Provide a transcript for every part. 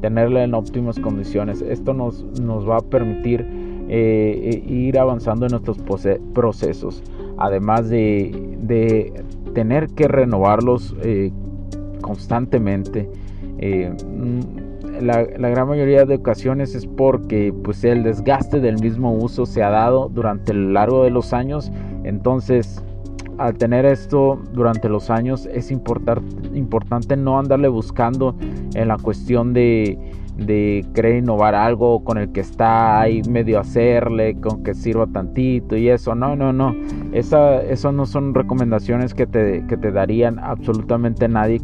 tenerla en óptimas condiciones. Esto nos, nos va a permitir eh, eh, ir avanzando en nuestros procesos, además de, tener que renovarlos eh, constantemente. Mm, la, la, gran mayoría de ocasiones es porque pues, el desgaste del mismo uso se ha dado durante el largo de los años. Entonces al tener esto durante los años es importante no andarle buscando en la cuestión de, de querer innovar algo con el que está ahí medio hacerle, con que sirva tantito y eso. No, no, no. Esa, eso no son recomendaciones que te, que te darían absolutamente nadie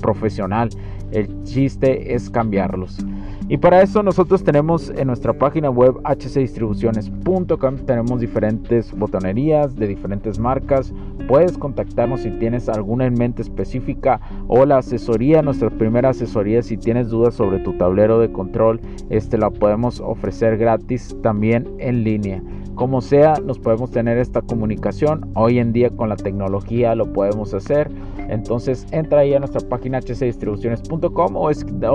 profesional. El chiste es cambiarlos. Y para eso nosotros tenemos en nuestra página web hcdistribuciones.com tenemos diferentes botonerías de diferentes marcas. Puedes contactarnos si tienes alguna en mente específica o la asesoría, nuestra primera asesoría si tienes dudas sobre tu tablero de control, este la podemos ofrecer gratis también en línea. Como sea, nos podemos tener esta comunicación. Hoy en día con la tecnología lo podemos hacer. Entonces entra ahí a nuestra página hcdistribuciones.com o, o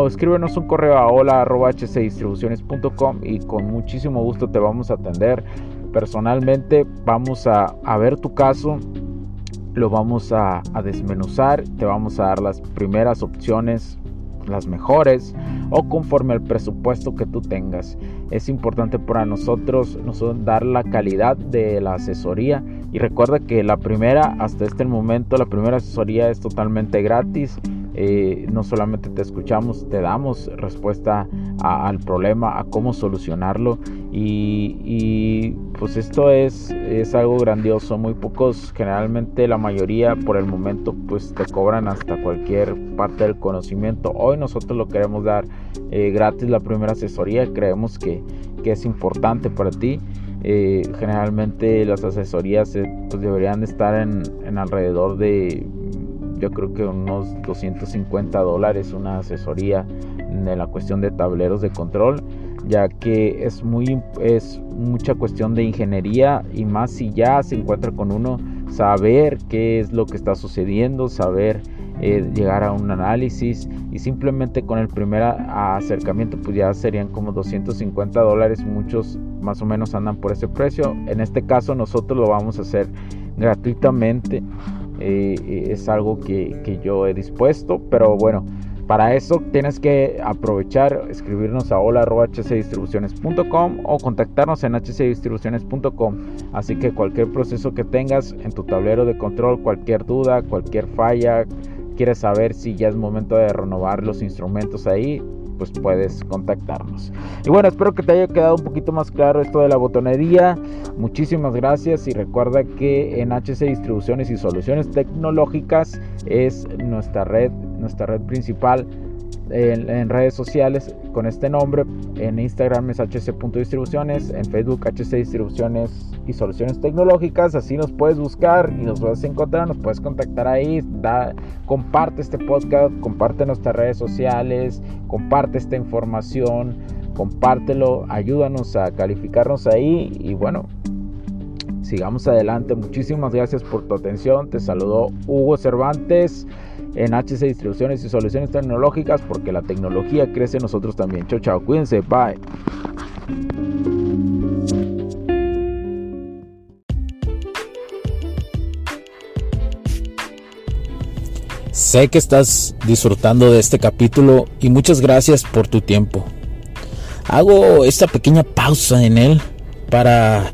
escríbenos un correo a hola.hcdistribuciones.com y con muchísimo gusto te vamos a atender. Personalmente vamos a, ver tu caso, lo vamos a desmenuzar, te vamos a dar las primeras opciones las mejores o conforme al presupuesto que tú tengas. Es importante para nosotros, nosotros dar la calidad de la asesoría y recuerda que la primera, hasta este momento, la primera asesoría es totalmente gratis. Eh, no solamente te escuchamos, te damos respuesta al problema, a cómo solucionarlo y, pues esto es, es algo grandioso, muy pocos, generalmente la mayoría por el momento pues te cobran hasta cualquier parte del conocimiento. Hoy nosotros lo queremos dar eh, gratis la primera asesoría, creemos que, que es importante para ti. Eh, generalmente las asesorías eh, pues deberían estar en, en, alrededor de yo creo que unos 250 dólares una asesoría en la cuestión de tableros de control ya que es muy es mucha cuestión de ingeniería y más si ya se encuentra con uno saber qué es lo que está sucediendo saber eh, llegar a un análisis y simplemente con el primer acercamiento pues ya serían como 250 dólares. Muchos más o menos andan por ese precio. En este caso nosotros lo vamos a hacer gratuitamente. Eh, es algo que, que yo he dispuesto pero bueno para eso tienes que aprovechar, escribirnos a hola.hcdistribuciones.com o contactarnos en hcdistribuciones.com. Así que cualquier proceso que tengas en tu tablero de control, cualquier duda, cualquier falla, quieres saber si ya es momento de renovar los instrumentos ahí, pues puedes contactarnos. Y bueno, espero que te haya quedado un poquito más claro esto de la botonería. Muchísimas gracias y recuerda que en HC Distribuciones y Soluciones Tecnológicas es nuestra red, nuestra red principal en, redes sociales con este nombre. En Instagram es hc.distribuciones, en Facebook HC Distribuciones y Soluciones Tecnológicas. Así nos puedes buscar y nos puedes encontrar, nos puedes contactar ahí. Da, comparte este podcast, comparte nuestras redes sociales, comparte esta información, compártelo, ayúdanos a calificarnos ahí y bueno. Sigamos adelante. Muchísimas gracias por tu atención. Te saludó Hugo Cervantes en HC Distribuciones y Soluciones Tecnológicas porque la tecnología crece nosotros también. Chao, chao, cuídense, bye. Sé que estás disfrutando de este capítulo y muchas gracias por tu tiempo. Hago esta pequeña pausa en él para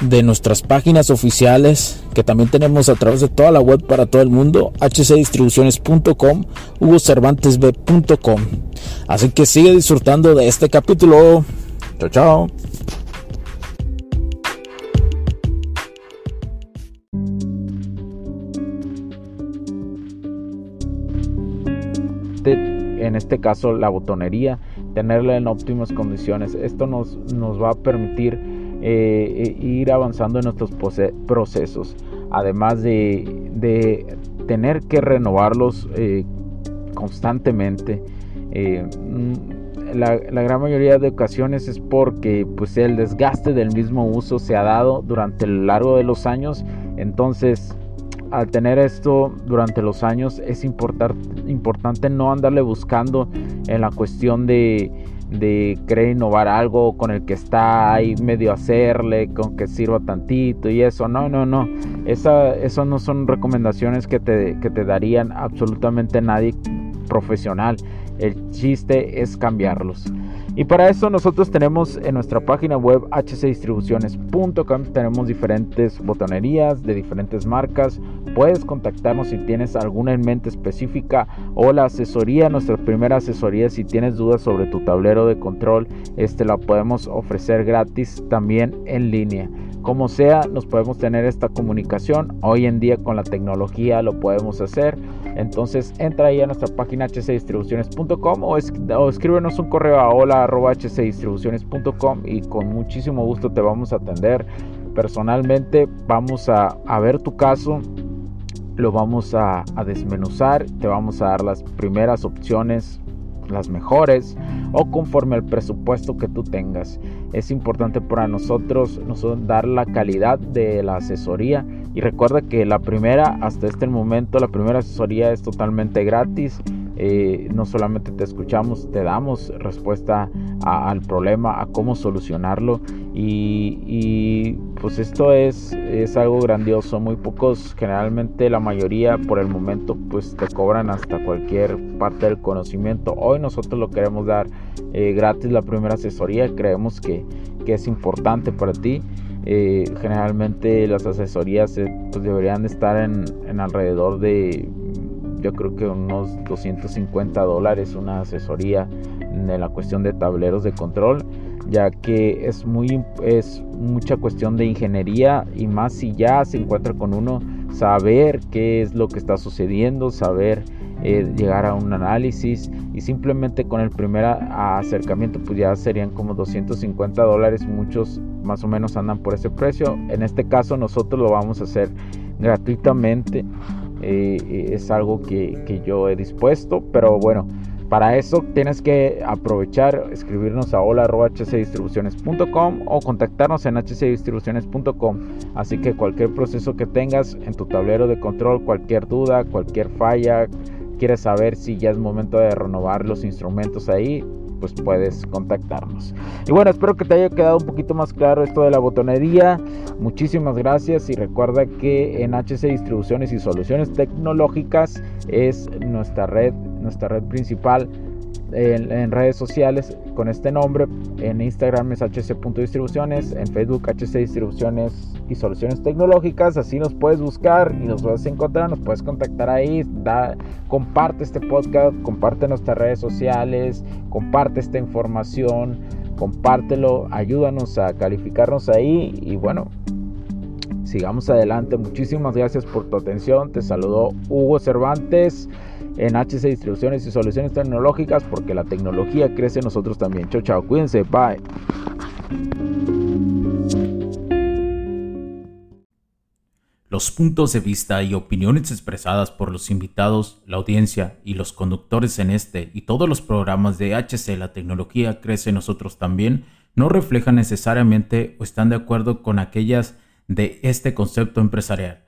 de nuestras páginas oficiales que también tenemos a través de toda la web para todo el mundo, hcdistribuciones.com, hugocervantesb.com. Así que sigue disfrutando de este capítulo. Chao, chao. en este caso la botonería, tenerla en óptimas condiciones. Esto nos, nos va a permitir eh, eh, ir avanzando en nuestros procesos, además de, tener que renovarlos eh, constantemente. Mm, la, la, gran mayoría de ocasiones es porque pues el desgaste del mismo uso se ha dado durante el largo de los años entonces al tener esto durante los años es importante no andarle buscando en la cuestión de, de querer innovar algo con el que está ahí medio hacerle, con que sirva tantito y eso. No, no, no. Esa, eso no son recomendaciones que te, que te darían absolutamente nadie profesional. El chiste es cambiarlos. Y para eso nosotros tenemos en nuestra página web hcdistribuciones.com tenemos diferentes botonerías de diferentes marcas. Puedes contactarnos si tienes alguna en mente específica o la asesoría, nuestra primera asesoría si tienes dudas sobre tu tablero de control, este la podemos ofrecer gratis también en línea. Como sea, nos podemos tener esta comunicación. Hoy en día con la tecnología lo podemos hacer. Entonces entra ahí a nuestra página hcdistribuciones.com o, o escríbenos un correo a hola.hcdistribuciones.com y con muchísimo gusto te vamos a atender. Personalmente vamos a, ver tu caso, lo vamos a desmenuzar, te vamos a dar las primeras opciones las mejores o conforme al presupuesto que tú tengas. Es importante para nosotros, nosotros dar la calidad de la asesoría y recuerda que la primera, hasta este momento, la primera asesoría es totalmente gratis. Eh, no solamente te escuchamos, te damos respuesta al problema, a cómo solucionarlo. Y, pues esto es, es algo grandioso. Muy pocos, generalmente la mayoría por el momento, pues te cobran hasta cualquier parte del conocimiento. Hoy nosotros lo queremos dar eh, gratis la primera asesoría. Creemos que, que es importante para ti. Eh, generalmente las asesorías pues deberían estar en, en alrededor de yo creo que unos 250 dólares una asesoría en la cuestión de tableros de control ya que es muy es mucha cuestión de ingeniería y más si ya se encuentra con uno saber qué es lo que está sucediendo saber eh, llegar a un análisis y simplemente con el primer acercamiento pues ya serían como 250 dólares. Muchos más o menos andan por ese precio. En este caso nosotros lo vamos a hacer gratuitamente es algo que, yo he dispuesto, pero bueno, para eso tienes que aprovechar, escribirnos a hola.hcdistribuciones.com o contactarnos en hcdistribuciones.com. Así que cualquier proceso que tengas en tu tablero de control, cualquier duda, cualquier falla, quieres saber si ya es momento de renovar los instrumentos ahí, pues puedes contactarnos. Y bueno, espero que te haya quedado un poquito más claro esto de la botonería. Muchísimas gracias y recuerda que en HC Distribuciones y Soluciones Tecnológicas es nuestra red, nuestra red principal en, redes sociales con este nombre. En Instagram es hc.distribuciones, en Facebook HC Distribuciones y Soluciones Tecnológicas. Así nos puedes buscar y nos a encontrar, nos puedes contactar ahí. Da, comparte este podcast, comparte nuestras redes sociales, comparte esta información, compártelo, ayúdanos a calificarnos ahí y bueno. Sigamos adelante. Muchísimas gracias por tu atención. Te saludó Hugo Cervantes en HC Distribuciones y Soluciones Tecnológicas porque la tecnología crece en nosotros también. Chao, chao, cuídense, bye. Los puntos de vista y opiniones expresadas por los invitados, la audiencia y los conductores en este y todos los programas de HC La tecnología crece nosotros también no reflejan necesariamente o están de acuerdo con aquellas de este concepto empresarial